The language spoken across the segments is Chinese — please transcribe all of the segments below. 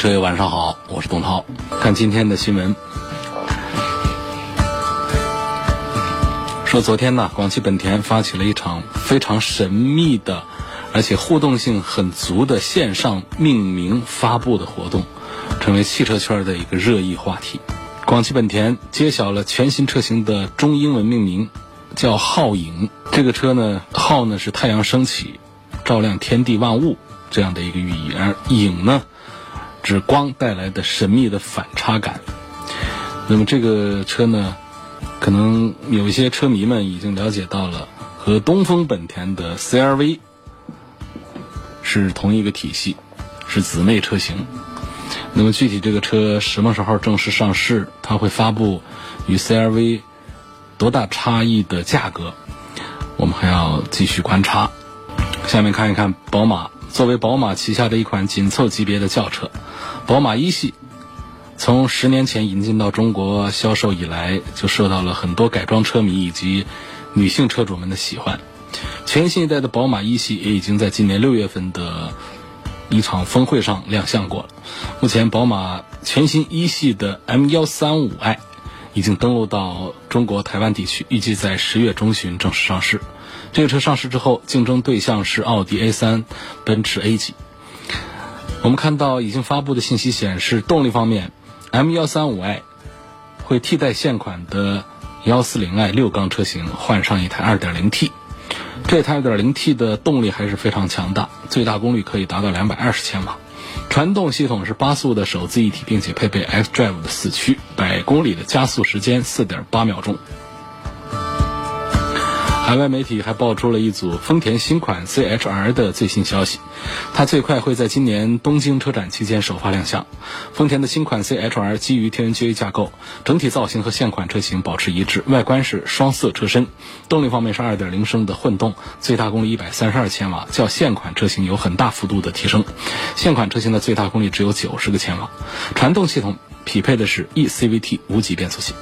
车友晚上好，我是董涛。看今天的新闻，说昨天呢，广汽本田发起了一场非常神秘的，而且互动性很足的线上命名发布的活动，成为汽车圈的一个热议话题。广汽本田揭晓了全新车型的中英文命名，叫“皓影”。这个车呢，“皓”呢是太阳升起，照亮天地万物这样的一个寓意，而“影”呢。指光带来的神秘的反差感。那么这个车呢，可能有一些车迷们已经了解到了，和东风本田的 CRV 是同一个体系，是姊妹车型。那么具体这个车什么时候正式上市，它会发布与 CRV 多大差异的价格，我们还要继续观察。下面看一看宝马。作为宝马旗下的一款紧凑级别的轿车，宝马一系从十年前引进到中国销售以来，就受到了很多改装车迷以及女性车主们的喜欢。全新一代的宝马一系也已经在今年六月份的一场峰会上亮相过了。目前，宝马全新一系的 M 幺三五 i 已经登陆到中国台湾地区，预计在十月中旬正式上市。这个车上市之后，竞争对象是奥迪 A 三、奔驰 A 级。我们看到已经发布的信息显示，动力方面，M 幺三五 i 会替代现款的幺四零 i 六缸车型，换上一台二点零 T。这台二点零 T 的动力还是非常强大，最大功率可以达到两百二十千瓦。传动系统是八速的手自一体，并且配备 xDrive 的四驱，百公里的加速时间四点八秒钟。海外媒体还爆出了一组丰田新款 CHR 的最新消息，它最快会在今年东京车展期间首发亮相。丰田的新款 CHR 基于 TNGA 架构，整体造型和现款车型保持一致，外观是双色车身。动力方面是2.0升的混动，最大功率132千瓦，较现款车型有很大幅度的提升。现款车型的最大功率只有90个千瓦。传动系统匹配的是 eCVT 无级变速器。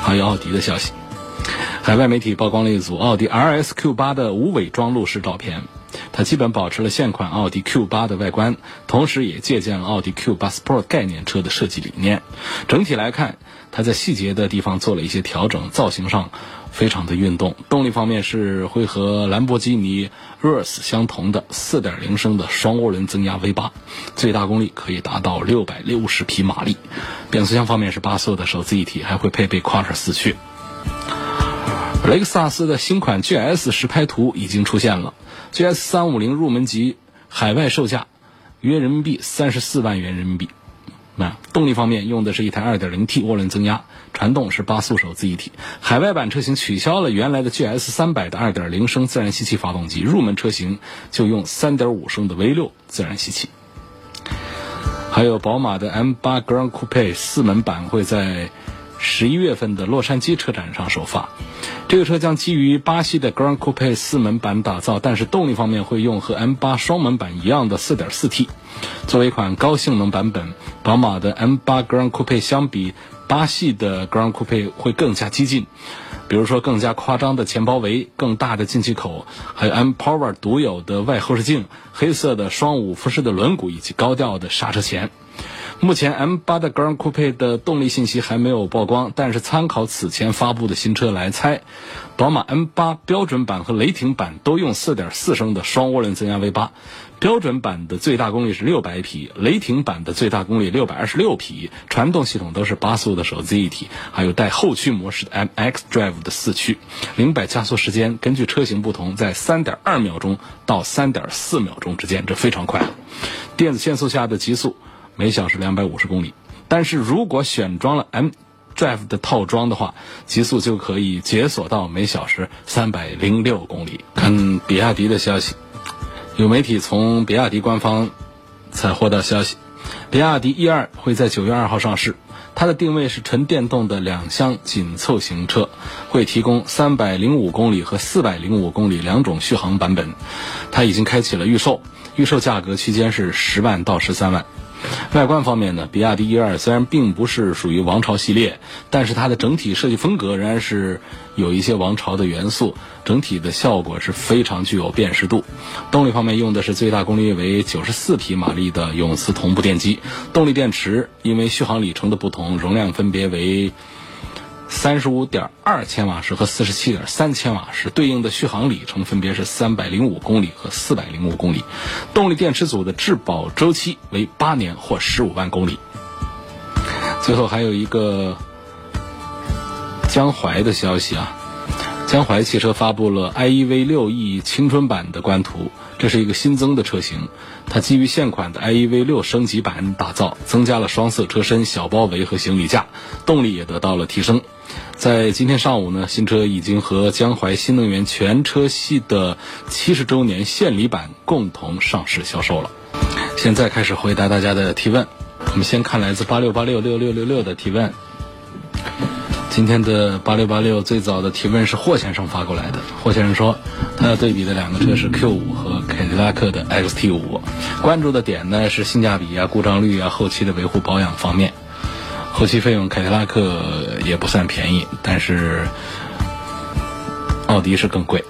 还有奥迪的消息。海外媒体曝光了一组奥迪 R S Q 八的无伪装路试照片，它基本保持了现款奥迪 Q 八的外观，同时也借鉴了奥迪 Q 八 Sport 概念车的设计理念。整体来看，它在细节的地方做了一些调整，造型上非常的运动。动力方面是会和兰博基尼 Urus 相同的4.0升的双涡轮增压 V 八，最大功率可以达到660匹马力。变速箱方面是八速的手自一体，还会配备 Quattro 四驱。雷克萨斯的新款 GS 实拍图已经出现了，GS 三五零入门级海外售价约人民币三十四万元人民币。那动力方面用的是一台二点零 T 涡轮增压，传动是八速手自一体。海外版车型取消了原来的 GS 三百的二点零升自然吸气发动机，入门车型就用三点五升的 V 六自然吸气。还有宝马的 M 八 Grand Coupe 四门版会在。十一月份的洛杉矶车展上首发，这个车将基于巴西的 Grand Coupe 四门版打造，但是动力方面会用和 M8 双门版一样的 4.4T。作为一款高性能版本，宝马的 M8 Grand Coupe 相比巴西的 Grand Coupe 会更加激进，比如说更加夸张的前包围、更大的进气口，还有 M Power 独有的外后视镜、黑色的双五辐式的轮毂以及高调的刹车钳。目前 M8 的 Grand Coupe 的动力信息还没有曝光，但是参考此前发布的新车来猜，宝马 M8 标准版和雷霆版都用4.4升的双涡轮增压 V8，标准版的最大功率是600匹，雷霆版的最大功率626匹，传动系统都是八速的手自一体，还有带后驱模式的 MX Drive 的四驱，零百加速时间根据车型不同，在3.2秒钟到3.4秒钟之间，这非常快了。电子限速下的极速。每小时两百五十公里，但是如果选装了 M Drive 的套装的话，极速就可以解锁到每小时三百零六公里。看比亚迪的消息，有媒体从比亚迪官方采获到消息，比亚迪 E 二会在九月二号上市。它的定位是纯电动的两厢紧凑型车，会提供三百零五公里和四百零五公里两种续航版本。它已经开启了预售，预售价格区间是十万到十三万。外观方面呢，比亚迪 E 二虽然并不是属于王朝系列，但是它的整体设计风格仍然是有一些王朝的元素，整体的效果是非常具有辨识度。动力方面用的是最大功率为九十四匹马力的永磁同步电机，动力电池因为续航里程的不同，容量分别为。三十五点二千瓦时和四十七点三千瓦时，对应的续航里程分别是三百零五公里和四百零五公里。动力电池组的质保周期为八年或十五万公里。最后还有一个江淮的消息啊，江淮汽车发布了 IEV 六 E 青春版的官图，这是一个新增的车型，它基于现款的 IEV 六升级版打造，增加了双色车身、小包围和行李架，动力也得到了提升。在今天上午呢，新车已经和江淮新能源全车系的七十周年献礼版共同上市销售了。现在开始回答大家的提问，我们先看来自八六八六六六六六的提问。今天的八六八六最早的提问是霍先生发过来的。霍先生说，他要对比的两个车是 Q 五和凯迪拉克的 XT 五，关注的点呢是性价比啊、故障率啊、后期的维护保养方面。后期费用，凯迪拉克也不算便宜，但是奥迪是更贵。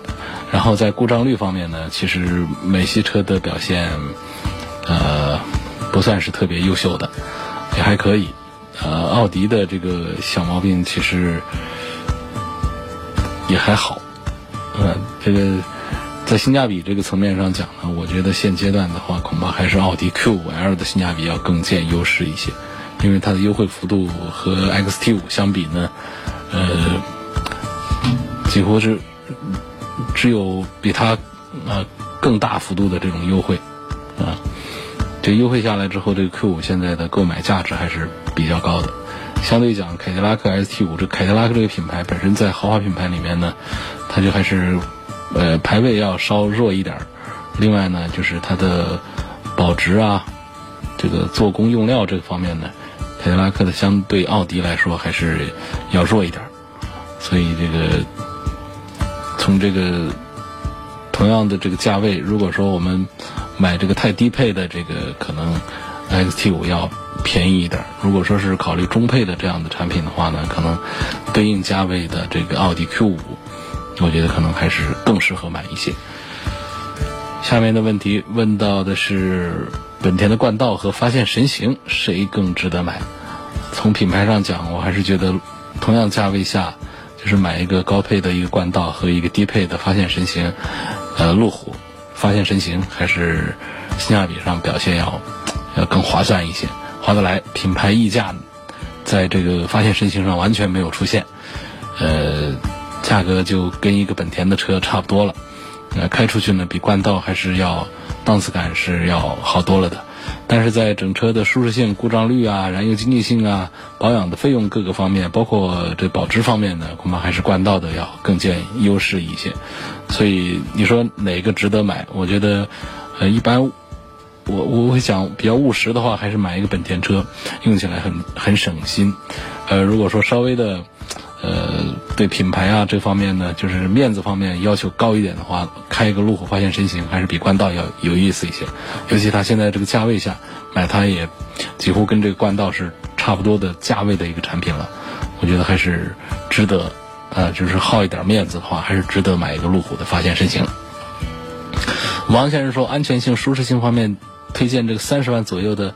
然后在故障率方面呢，其实美系车的表现，呃，不算是特别优秀的，也还可以。呃，奥迪的这个小毛病其实也还好。呃，这个在性价比这个层面上讲呢，我觉得现阶段的话，恐怕还是奥迪 Q5L 的性价比要更见优势一些。因为它的优惠幅度和 XT 五相比呢，呃，几乎是只有比它呃更大幅度的这种优惠啊。这优惠下来之后，这个 Q 五现在的购买价值还是比较高的。相对讲，凯迪拉克 ST 五，这凯迪拉克这个品牌本身在豪华品牌里面呢，它就还是呃排位要稍弱一点。另外呢，就是它的保值啊，这个做工用料这个方面呢。凯迪拉克的相对奥迪来说还是要弱一点，所以这个从这个同样的这个价位，如果说我们买这个太低配的这个，可能 XT 五要便宜一点；如果说是考虑中配的这样的产品的话呢，可能对应价位的这个奥迪 Q 五，我觉得可能还是更适合买一些。下面的问题问到的是。本田的冠道和发现神行谁更值得买？从品牌上讲，我还是觉得同样价位下，就是买一个高配的一个冠道和一个低配的发现神行，呃，路虎发现神行还是性价比上表现要要更划算一些，划得来。品牌溢价在这个发现神行上完全没有出现，呃，价格就跟一个本田的车差不多了，呃，开出去呢比冠道还是要。档次感是要好多了的，但是在整车的舒适性、故障率啊、燃油经济性啊、保养的费用各个方面，包括这保值方面呢，恐怕还是冠道的要更见优势一些。所以你说哪个值得买？我觉得，呃，一般我我会想比较务实的话，还是买一个本田车，用起来很很省心。呃，如果说稍微的。呃，对品牌啊这方面呢，就是面子方面要求高一点的话，开一个路虎发现神行还是比冠道要有意思一些。尤其它现在这个价位下买它也几乎跟这个冠道是差不多的价位的一个产品了，我觉得还是值得。呃，就是好一点面子的话，还是值得买一个路虎的发现神行。王先生说，安全性、舒适性方面推荐这个三十万左右的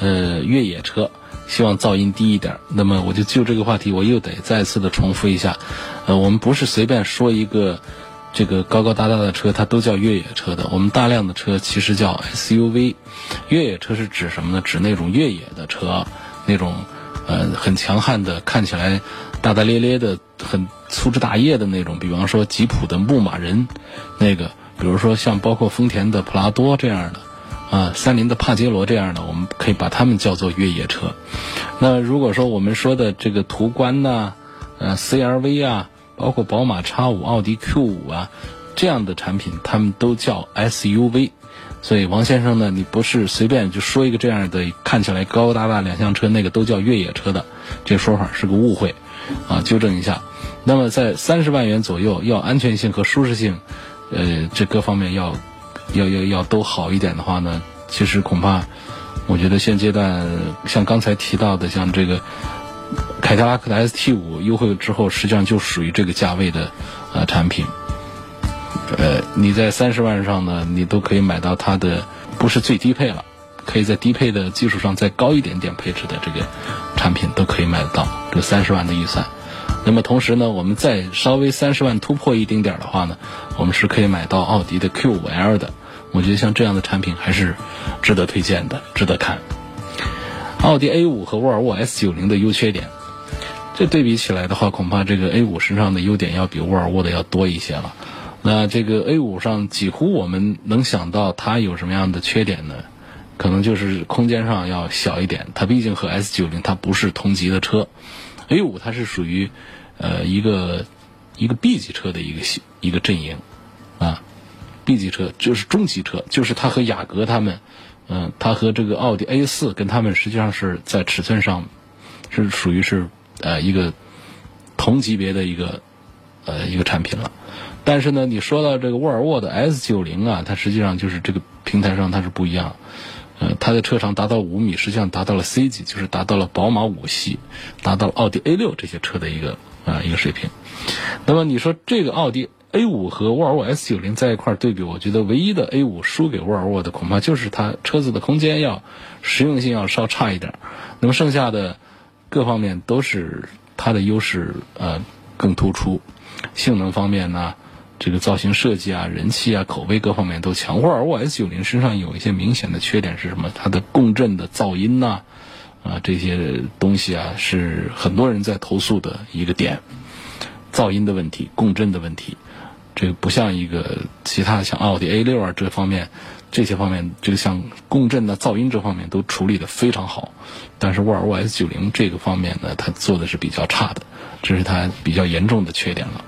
呃越野车。希望噪音低一点。那么我就就这个话题，我又得再次的重复一下。呃，我们不是随便说一个 这个高高大大的车，它都叫越野车的。我们大量的车其实叫 SUV。越野车是指什么呢？指那种越野的车，那种呃很强悍的，看起来大大咧咧的，很粗枝大叶的那种。比方说吉普的牧马人，那个，比如说像包括丰田的普拉多这样的，啊，三菱的帕杰罗这样的，我们可以把它们叫做越野车。那如果说我们说的这个途观呐，呃，CRV 啊，包括宝马 X 五、奥迪 Q 五啊这样的产品，他们都叫 SUV。所以王先生呢，你不是随便就说一个这样的看起来高高大大两厢车，那个都叫越野车的，这说法是个误会，啊，纠正一下。那么在三十万元左右，要安全性和舒适性，呃，这各方面要。要要要都好一点的话呢，其实恐怕，我觉得现阶段像刚才提到的，像这个凯迪拉克的 ST 五优惠之后，实际上就属于这个价位的呃产品。呃，你在三十万上呢，你都可以买到它的不是最低配了，可以在低配的基础上再高一点点配置的这个产品都可以买得到。这三十万的预算，那么同时呢，我们再稍微三十万突破一丁点儿的话呢，我们是可以买到奥迪的 Q 五 L 的。我觉得像这样的产品还是值得推荐的，值得看。奥迪 A 五和沃尔沃 S 九零的优缺点，这对比起来的话，恐怕这个 A 五身上的优点要比沃尔沃的要多一些了。那这个 A 五上几乎我们能想到它有什么样的缺点呢？可能就是空间上要小一点。它毕竟和 S 九零它不是同级的车，A 五它是属于呃一个一个 B 级车的一个一个阵营。B 级车就是中级车，就是它和雅阁他们，嗯，它和这个奥迪 A 四跟他们实际上是在尺寸上是属于是呃一个同级别的一个呃一个产品了。但是呢，你说到这个沃尔沃的 S 九零啊，它实际上就是这个平台上它是不一样，呃，它的车长达到五米，实际上达到了 C 级，就是达到了宝马五系，达到了奥迪 A 六这些车的一个啊一个水平。那么你说这个奥迪？A 五和沃尔沃 S 九零在一块对比，我觉得唯一的 A 五输给沃尔沃的，恐怕就是它车子的空间要实用性要稍差一点。那么剩下的各方面都是它的优势呃更突出，性能方面呢，这个造型设计啊、人气啊、口碑各方面都强。沃尔沃 S 九零身上有一些明显的缺点是什么？它的共振的噪音呐啊这些东西啊是很多人在投诉的一个点，噪音的问题、共振的问题。这个不像一个其他像奥迪 A 六啊这方面，这些方面这个像共振的噪音这方面都处理的非常好，但是沃尔沃 S 九零这个方面呢，它做的是比较差的，这是它比较严重的缺点了。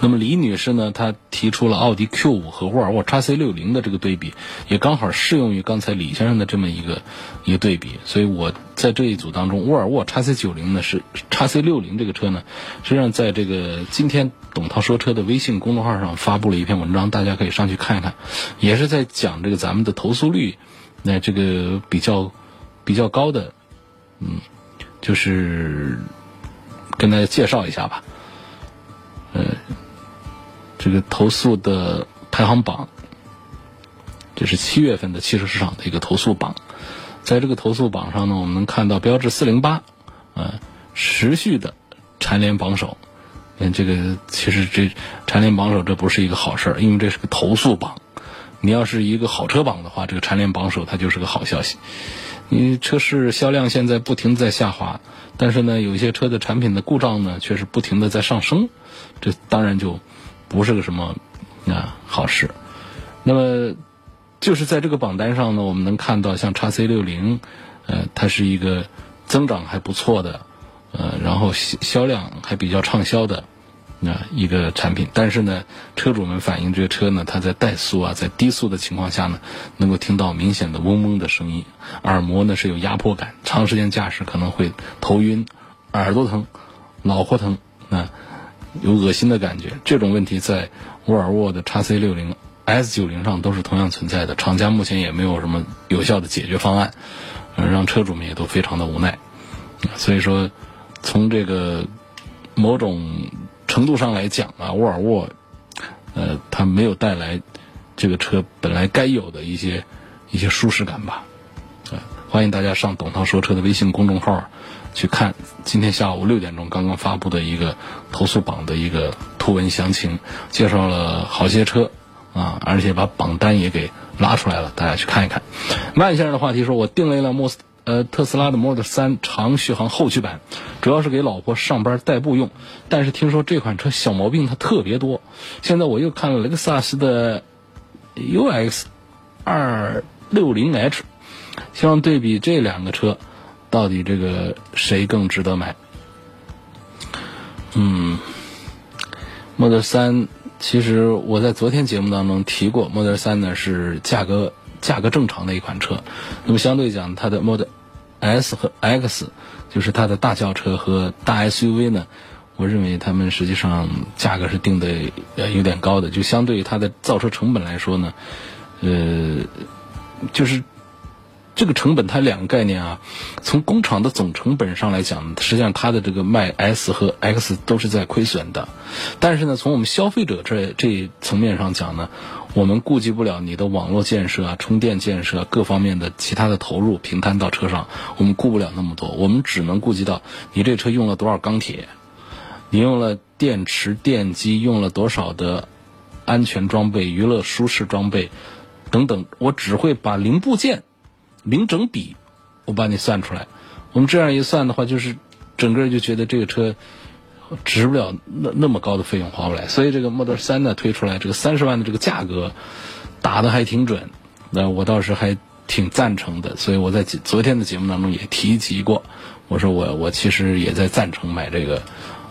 那么李女士呢？她提出了奥迪 Q 五和沃尔沃 x C 六零的这个对比，也刚好适用于刚才李先生的这么一个一个对比。所以我在这一组当中，沃尔沃 x C 九零呢是 x C 六零这个车呢，实际上在这个今天董涛说车的微信公众号上发布了一篇文章，大家可以上去看一看，也是在讲这个咱们的投诉率，那这个比较比较高的，嗯，就是跟大家介绍一下吧。呃，这个投诉的排行榜，这是七月份的汽车市场的一个投诉榜。在这个投诉榜上呢，我们能看到标致四零八，呃，持续的蝉联榜首。嗯，这个其实这蝉联榜首这不是一个好事儿，因为这是个投诉榜。你要是一个好车榜的话，这个蝉联榜首它就是个好消息。你车市销量现在不停在下滑，但是呢，有些车的产品的故障呢却是不停的在上升。这当然就不是个什么啊好事。那么就是在这个榜单上呢，我们能看到像叉 C 六零，呃，它是一个增长还不错的，呃，然后销销量还比较畅销的啊一个产品。但是呢，车主们反映这个车呢，它在怠速啊，在低速的情况下呢，能够听到明显的嗡嗡的声音，耳膜呢是有压迫感，长时间驾驶可能会头晕、耳朵疼、脑壳疼啊。有恶心的感觉，这种问题在沃尔沃的 x C 六零、S 九零上都是同样存在的。厂家目前也没有什么有效的解决方案，让车主们也都非常的无奈。所以说，从这个某种程度上来讲啊，沃尔沃，呃，它没有带来这个车本来该有的一些一些舒适感吧。欢迎大家上董涛说车的微信公众号。去看今天下午六点钟刚刚发布的一个投诉榜的一个图文详情，介绍了好些车啊，而且把榜单也给拉出来了，大家去看一看。万先生的话题说，我订了一辆莫斯呃特斯拉的 Model 3长续航后驱版，主要是给老婆上班代步用，但是听说这款车小毛病它特别多。现在我又看了雷克萨斯的 UX 二六零 H，希望对比这两个车，到底这个谁更值得买？嗯，Model 3，其实我在昨天节目当中提过，Model 3呢是价格价格正常的一款车，那么相对讲，它的 Model S 和 X，就是它的大轿车和大 SUV 呢。我认为它们实际上价格是定的呃有点高的，就相对于它的造车成本来说呢，呃，就是这个成本它两个概念啊，从工厂的总成本上来讲，实际上它的这个卖 S 和 X 都是在亏损的，但是呢，从我们消费者这这层面上讲呢，我们顾及不了你的网络建设啊、充电建设各方面的其他的投入平摊到车上，我们顾不了那么多，我们只能顾及到你这车用了多少钢铁。你用了电池、电机，用了多少的安全装备、娱乐舒适装备等等，我只会把零部件、零整比，我把你算出来。我们这样一算的话，就是整个就觉得这个车值不了那那么高的费用花不来。所以这个 Model 3呢推出来，这个三十万的这个价格打的还挺准，那我倒是还挺赞成的。所以我在昨天的节目当中也提及过，我说我我其实也在赞成买这个。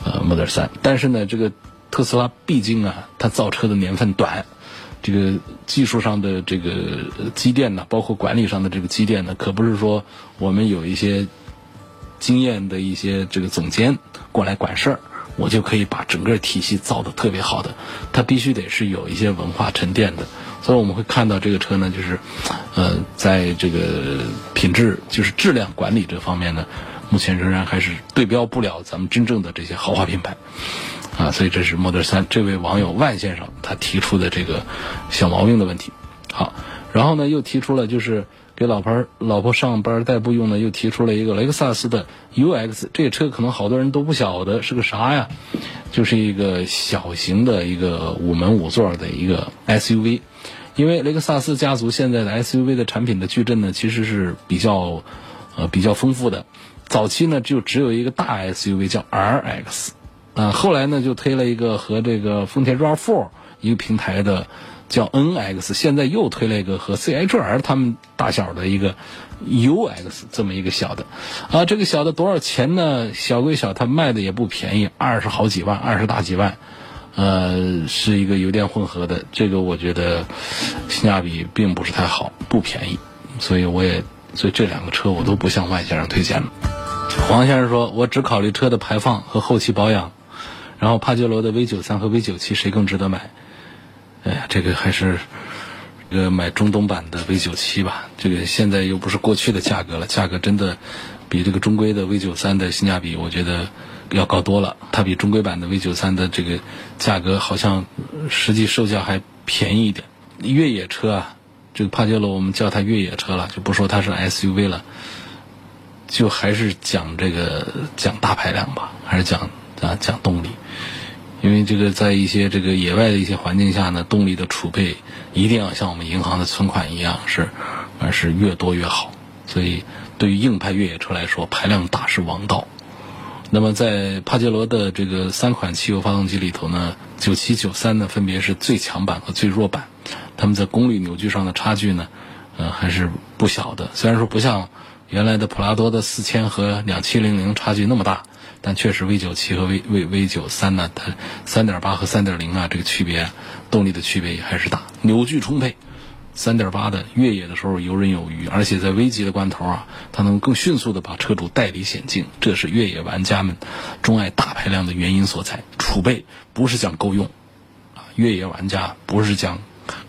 呃，Model 3，但是呢，这个特斯拉毕竟啊，它造车的年份短，这个技术上的这个积淀呢，包括管理上的这个积淀呢，可不是说我们有一些经验的一些这个总监过来管事儿，我就可以把整个体系造的特别好的，它必须得是有一些文化沉淀的，所以我们会看到这个车呢，就是呃，在这个品质就是质量管理这方面呢。目前仍然还是对标不了咱们真正的这些豪华品牌，啊，所以这是 Model 3这位网友万先生他提出的这个小毛病的问题。好，然后呢又提出了就是给老婆老婆上班代步用的，又提出了一个雷克萨斯的 UX，这个车可能好多人都不晓得是个啥呀，就是一个小型的一个五门五座的一个 SUV，因为雷克萨斯家族现在的 SUV 的产品的矩阵呢其实是比较呃比较丰富的。早期呢就只有一个大 SUV 叫 RX，啊，后来呢就推了一个和这个丰田 RAV4 一个平台的叫 NX，现在又推了一个和 CHR 他们大小的一个 UX 这么一个小的，啊，这个小的多少钱呢？小归小，它卖的也不便宜，二十好几万，二十大几万，呃，是一个油电混合的，这个我觉得性价比并不是太好，不便宜，所以我也所以这两个车我都不向万先生推荐了。黄先生说：“我只考虑车的排放和后期保养，然后帕杰罗的 V 九三和 V 九七谁更值得买？哎呀，这个还是这个买中东版的 V 九七吧。这个现在又不是过去的价格了，价格真的比这个中规的 V 九三的性价比，我觉得要高多了。它比中规版的 V 九三的这个价格好像实际售价还便宜一点。越野车啊，这个帕杰罗我们叫它越野车了，就不说它是 SUV 了。”就还是讲这个讲大排量吧，还是讲啊讲动力，因为这个在一些这个野外的一些环境下呢，动力的储备一定要像我们银行的存款一样是，而是越多越好。所以对于硬派越野车来说，排量大是王道。那么在帕杰罗的这个三款汽油发动机里头呢，九七九三呢分别是最强版和最弱版，它们在功率扭矩上的差距呢，呃还是不小的。虽然说不像。原来的普拉多的四千和两七零零差距那么大，但确实 V 九七和 V V V 九三呢，它三点八和三点零啊，这个区别动力的区别也还是大。扭矩充沛，三点八的越野的时候游刃有余，而且在危急的关头啊，它能更迅速的把车主带离险境，这是越野玩家们钟爱大排量的原因所在。储备不是讲够用，啊，越野玩家不是讲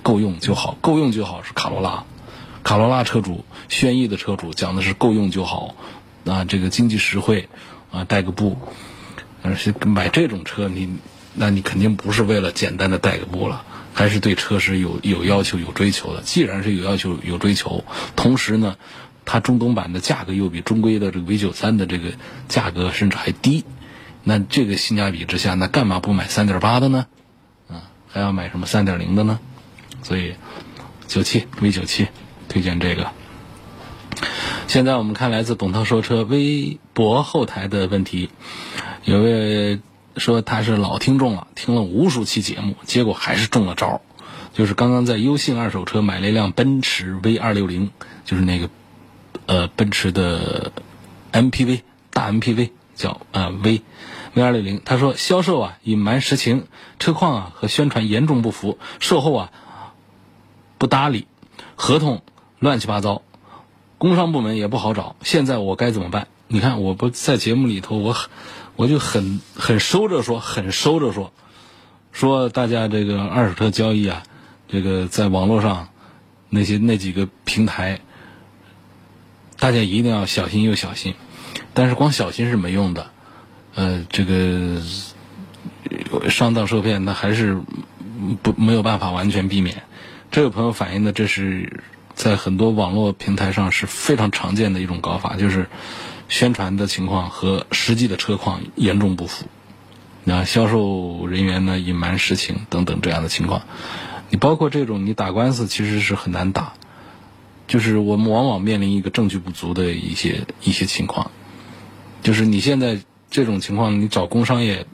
够用就好，够用就好是卡罗拉。卡罗拉车主、轩逸的车主讲的是够用就好，啊，这个经济实惠，啊，带个步，但是买这种车你，那你肯定不是为了简单的带个步了，还是对车是有有要求、有追求的。既然是有要求、有追求，同时呢，它中东版的价格又比中规的这个 V 九三的这个价格甚至还低，那这个性价比之下，那干嘛不买三点八的呢？啊，还要买什么三点零的呢？所以，九七 V 九七。推荐这个。现在我们看来自董涛说车微博后台的问题，有位说他是老听众了，听了无数期节目，结果还是中了招。就是刚刚在优信二手车买了一辆奔驰 V 二六零，就是那个呃奔驰的 MPV 大 MPV 叫呃 V V 二六零。他说销售啊隐瞒实情，车况啊和宣传严重不符，售后啊不搭理，合同乱七八糟，工商部门也不好找。现在我该怎么办？你看我不在节目里头，我我就很很收着说，很收着说，说大家这个二手车交易啊。这个在网络上，那些那几个平台，大家一定要小心又小心。但是光小心是没用的，呃，这个上当受骗，那还是不没有办法完全避免。这位朋友反映的，这是在很多网络平台上是非常常见的一种搞法，就是宣传的情况和实际的车况严重不符，那销售人员呢隐瞒实情等等这样的情况。你包括这种，你打官司其实是很难打，就是我们往往面临一个证据不足的一些一些情况，就是你现在这种情况，你找工商业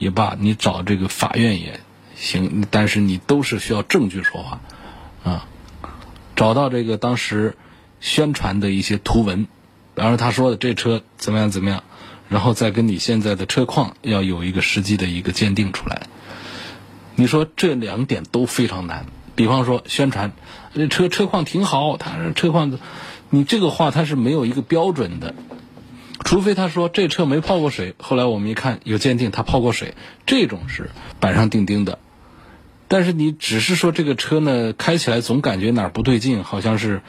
也罢，你找这个法院也行，但是你都是需要证据说话啊，找到这个当时宣传的一些图文，然后他说的这车怎么样怎么样，然后再跟你现在的车况要有一个实际的一个鉴定出来。你说这两点都非常难。比方说宣传，这车车况挺好，他车况，你这个话他是没有一个标准的，除非他说这车没泡过水。后来我们一看有鉴定，他泡过水，这种是板上钉钉的。但是你只是说这个车呢开起来总感觉哪儿不对劲，好像是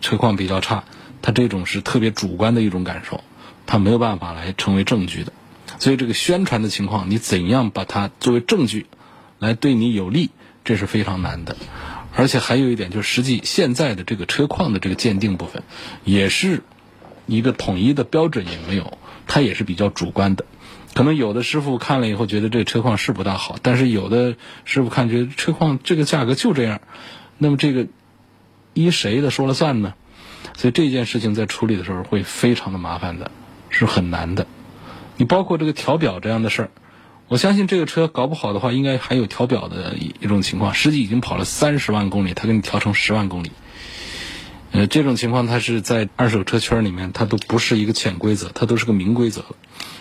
车况比较差，他这种是特别主观的一种感受，他没有办法来成为证据的。所以这个宣传的情况，你怎样把它作为证据？来对你有利，这是非常难的，而且还有一点就是，实际现在的这个车况的这个鉴定部分，也是一个统一的标准也没有，它也是比较主观的。可能有的师傅看了以后觉得这车况是不大好，但是有的师傅看觉得车况这个价格就这样，那么这个依谁的说了算呢？所以这件事情在处理的时候会非常的麻烦的，是很难的。你包括这个调表这样的事儿。我相信这个车搞不好的话，应该还有调表的一一种情况。实际已经跑了三十万公里，他给你调成十万公里。呃，这种情况它是在二手车圈里面，它都不是一个潜规则，它都是个明规则，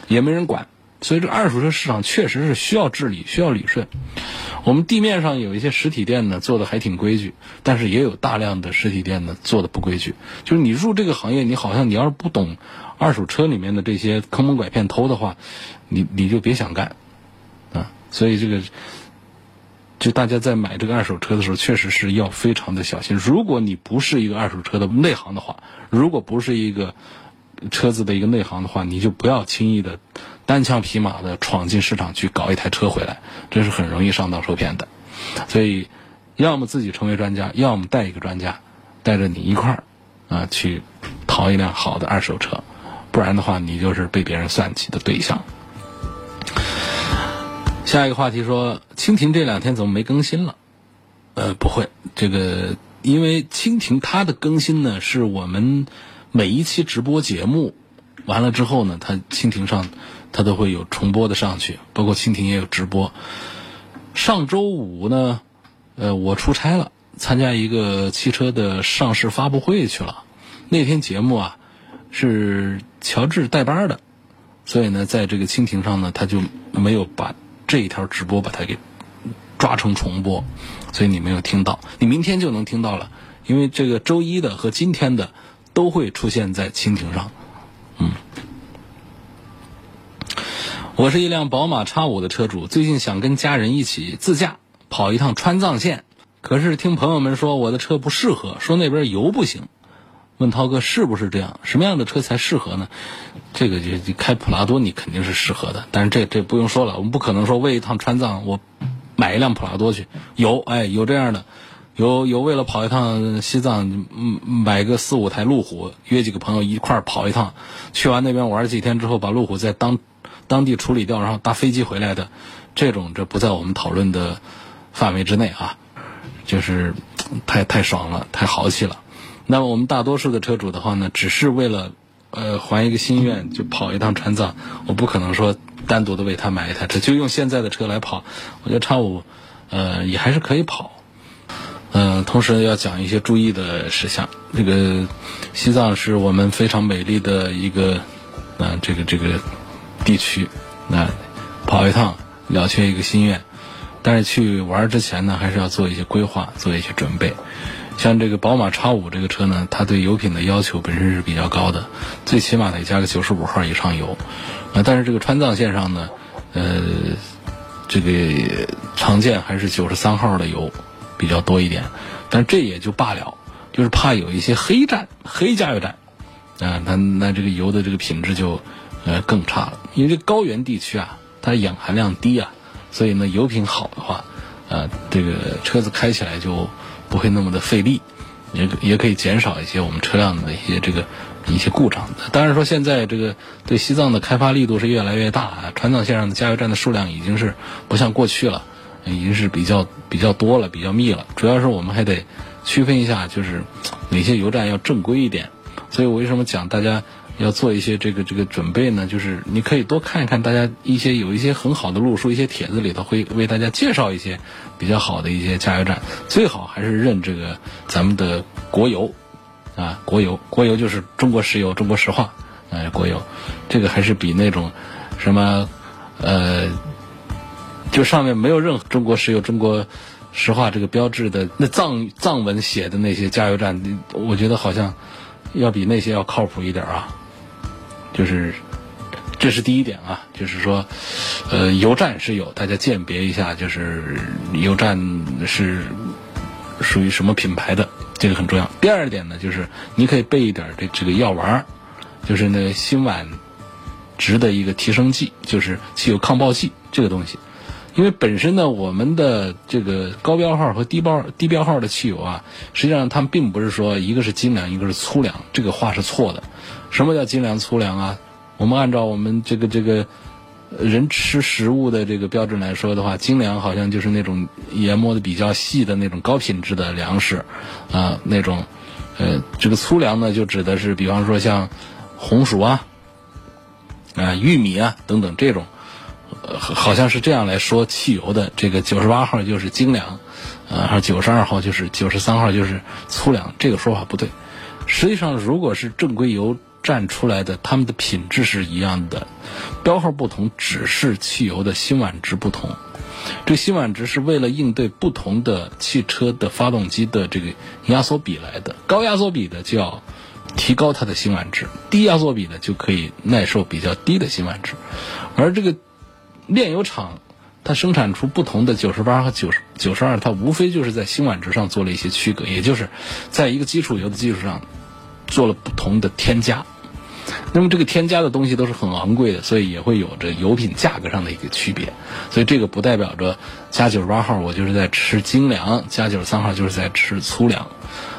也没人管。所以这二手车市场确实是需要治理，需要理顺。我们地面上有一些实体店呢，做的还挺规矩，但是也有大量的实体店呢做的不规矩。就是你入这个行业，你好像你要是不懂二手车里面的这些坑蒙拐骗偷的话，你你就别想干啊。所以这个，就大家在买这个二手车的时候，确实是要非常的小心。如果你不是一个二手车的内行的话，如果不是一个车子的一个内行的话，你就不要轻易的单枪匹马的闯进市场去搞一台车回来，这是很容易上当受骗的。所以，要么自己成为专家，要么带一个专家带着你一块儿啊去淘一辆好的二手车，不然的话，你就是被别人算计的对象。下一个话题说，蜻蜓这两天怎么没更新了？呃，不会，这个因为蜻蜓它的更新呢，是我们每一期直播节目完了之后呢，它蜻蜓上它都会有重播的上去，包括蜻蜓也有直播。上周五呢，呃，我出差了，参加一个汽车的上市发布会去了。那天节目啊是乔治带班的，所以呢，在这个蜻蜓上呢，他就没有把。这一条直播把它给抓成重播，所以你没有听到，你明天就能听到了，因为这个周一的和今天的都会出现在蜻蜓上。嗯，我是一辆宝马 X 五的车主，最近想跟家人一起自驾跑一趟川藏线，可是听朋友们说我的车不适合，说那边油不行。问涛哥是不是这样？什么样的车才适合呢？这个就开普拉多，你肯定是适合的。但是这这不用说了，我们不可能说为一趟川藏我买一辆普拉多去。有哎有这样的，有有为了跑一趟西藏，嗯买个四五台路虎，约几个朋友一块跑一趟，去完那边玩几天之后，把路虎再当当地处理掉，然后搭飞机回来的，这种这不在我们讨论的范围之内啊，就是太太爽了，太豪气了。那么我们大多数的车主的话呢，只是为了，呃，还一个心愿，就跑一趟川藏。我不可能说单独的为他买一台车，就用现在的车来跑。我觉得叉五，呃，也还是可以跑。嗯，同时要讲一些注意的事项。这个西藏是我们非常美丽的一个啊，这个这个地区，那跑一趟了却一个心愿。但是去玩之前呢，还是要做一些规划，做一些准备。像这个宝马 X 五这个车呢，它对油品的要求本身是比较高的，最起码得加个九十五号以上油。啊，但是这个川藏线上呢，呃，这个常见还是九十三号的油比较多一点。但这也就罢了，就是怕有一些黑站、黑加油站，啊，那那这个油的这个品质就呃更差了。因为这高原地区啊，它氧含量低啊，所以呢油品好的话，呃，这个车子开起来就。不会那么的费力，也也可以减少一些我们车辆的一些这个一些故障。当然说现在这个对西藏的开发力度是越来越大啊，川藏线上的加油站的数量已经是不像过去了，已经是比较比较多了，比较密了。主要是我们还得区分一下，就是哪些油站要正规一点。所以我为什么讲大家？要做一些这个这个准备呢，就是你可以多看一看大家一些有一些很好的路书，一些帖子里头会为大家介绍一些比较好的一些加油站，最好还是认这个咱们的国油，啊，国油，国油就是中国石油、中国石化，啊，国油，这个还是比那种什么呃，就上面没有任何中国石油、中国石化这个标志的那藏藏文写的那些加油站，我觉得好像要比那些要靠谱一点啊。就是，这是第一点啊，就是说，呃，油站是有，大家鉴别一下，就是油站是属于什么品牌的，这个很重要。第二点呢，就是你可以备一点这这个药丸，就是那辛烷值的一个提升剂，就是汽油抗爆剂这个东西。因为本身呢，我们的这个高标号和低标低标号的汽油啊，实际上它们并不是说一个是精良，一个是粗粮，这个话是错的。什么叫精粮粗粮啊？我们按照我们这个这个人吃食物的这个标准来说的话，精粮好像就是那种研磨的比较细的那种高品质的粮食啊，那种呃，这个粗粮呢，就指的是比方说像红薯啊、啊玉米啊等等这种，好像是这样来说汽油的。这个九十八号就是精粮，啊，九十二号就是九十三号就是粗粮，这个说法不对。实际上，如果是正规油，站出来的，它们的品质是一样的，标号不同，只是汽油的辛烷值不同。这辛烷值是为了应对不同的汽车的发动机的这个压缩比来的。高压缩比的就要提高它的辛烷值，低压缩比的就可以耐受比较低的辛烷值。而这个炼油厂它生产出不同的九十八和九十九十二，它无非就是在辛烷值上做了一些区隔，也就是在一个基础油的基础上做了不同的添加。那么这个添加的东西都是很昂贵的，所以也会有着油品价格上的一个区别。所以这个不代表着加九十八号我就是在吃精粮，加九十三号就是在吃粗粮。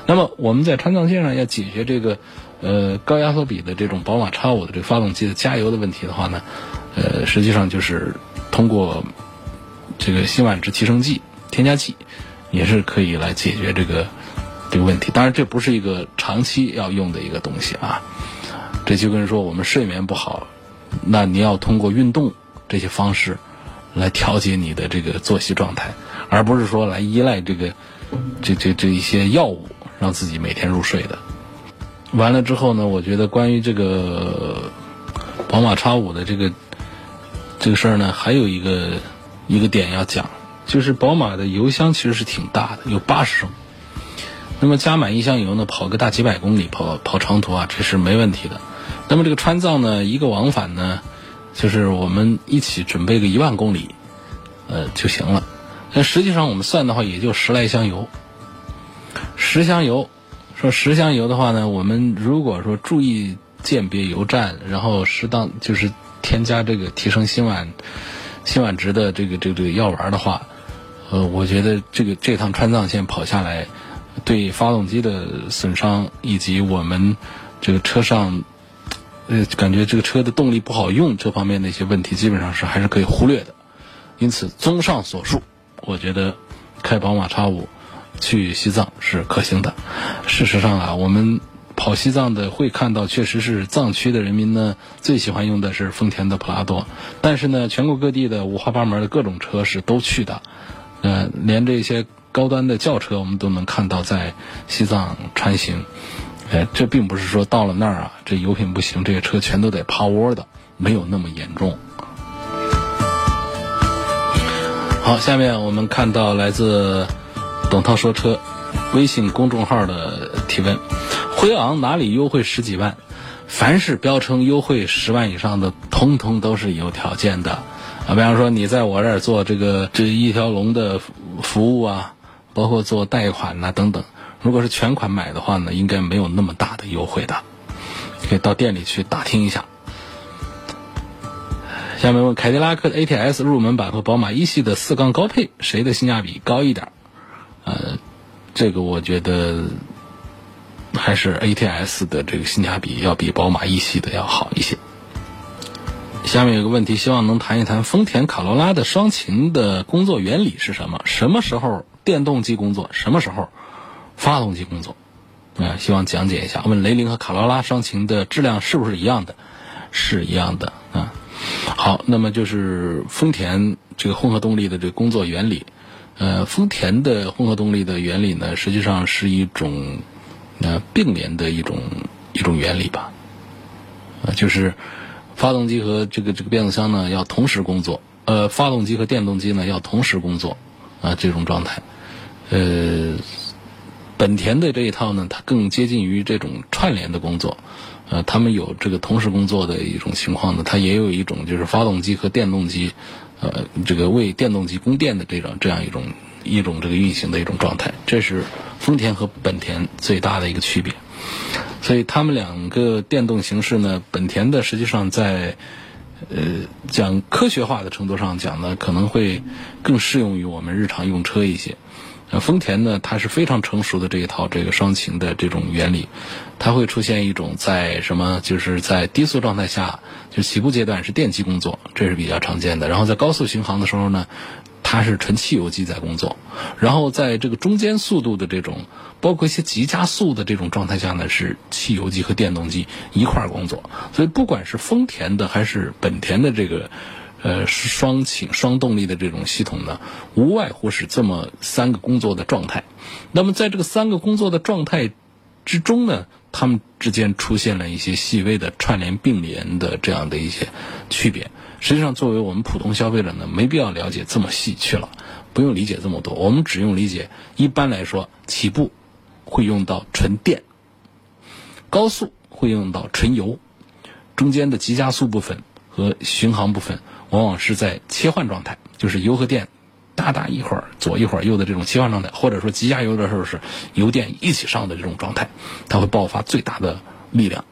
那么我们在川藏线上要解决这个呃高压缩比的这种宝马 X 五的这个发动机的加油的问题的话呢，呃，实际上就是通过这个辛烷值提升剂添加剂，也是可以来解决这个这个问题。当然，这不是一个长期要用的一个东西啊。这就跟说我们睡眠不好，那你要通过运动这些方式来调节你的这个作息状态，而不是说来依赖这个这这这一些药物让自己每天入睡的。完了之后呢，我觉得关于这个宝马 X 五的这个这个事儿呢，还有一个一个点要讲，就是宝马的油箱其实是挺大的，有八十升。那么加满一箱油呢，跑个大几百公里，跑跑长途啊，这是没问题的。那么这个川藏呢，一个往返呢，就是我们一起准备个一万公里，呃就行了。但实际上我们算的话，也就十来箱油。十箱油，说十箱油的话呢，我们如果说注意鉴别油站，然后适当就是添加这个提升辛烷辛烷值的这个这个这个药丸的话，呃，我觉得这个这趟川藏线跑下来，对发动机的损伤以及我们这个车上。呃，感觉这个车的动力不好用，这方面的一些问题基本上是还是可以忽略的。因此，综上所述，我觉得开宝马 X 五去西藏是可行的。事实上啊，我们跑西藏的会看到，确实是藏区的人民呢最喜欢用的是丰田的普拉多。但是呢，全国各地的五花八门的各种车是都去的，呃，连这些。高端的轿车，我们都能看到在西藏穿行。哎，这并不是说到了那儿啊，这油品不行，这些车全都得趴窝的，没有那么严重。好，下面我们看到来自董涛说车微信公众号的提问：辉昂哪里优惠十几万？凡是标称优惠十万以上的，通通都是有条件的。啊，比方说你在我这儿做这个这一条龙的服务啊，包括做贷款呐等等，如果是全款买的话呢，应该没有那么大的优惠的，可以到店里去打听一下。下面问凯迪拉克的 ATS 入门版和宝马一系的四缸高配谁的性价比高一点？呃，这个我觉得还是 ATS 的这个性价比要比宝马一系的要好一些。下面有个问题，希望能谈一谈丰田卡罗拉的双擎的工作原理是什么？什么时候电动机工作？什么时候发动机工作？啊，希望讲解一下。问雷凌和卡罗拉双擎的质量是不是一样的？是一样的啊。好，那么就是丰田这个混合动力的这个工作原理。呃，丰田的混合动力的原理呢，实际上是一种呃并联的一种一种原理吧。啊，就是。发动机和这个这个变速箱呢要同时工作，呃，发动机和电动机呢要同时工作，啊，这种状态，呃，本田的这一套呢，它更接近于这种串联的工作，呃，他们有这个同时工作的一种情况呢，它也有一种就是发动机和电动机，呃，这个为电动机供电的这种这样一种一种这个运行的一种状态，这是丰田和本田最大的一个区别。所以他们两个电动形式呢，本田的实际上在，呃，讲科学化的程度上讲呢，可能会更适用于我们日常用车一些。呃，丰田呢，它是非常成熟的这一套这个双擎的这种原理，它会出现一种在什么，就是在低速状态下，就起步阶段是电机工作，这是比较常见的。然后在高速巡航的时候呢。它是纯汽油机在工作，然后在这个中间速度的这种，包括一些急加速的这种状态下呢，是汽油机和电动机一块儿工作。所以不管是丰田的还是本田的这个，呃，双擎双动力的这种系统呢，无外乎是这么三个工作的状态。那么在这个三个工作的状态之中呢，它们之间出现了一些细微的串联并联的这样的一些区别。实际上，作为我们普通消费者呢，没必要了解这么细去了，不用理解这么多。我们只用理解，一般来说，起步会用到纯电，高速会用到纯油，中间的急加速部分和巡航部分，往往是在切换状态，就是油和电大大一会儿左一会儿右的这种切换状态，或者说急加油的时候是油电一起上的这种状态，它会爆发最大的力量。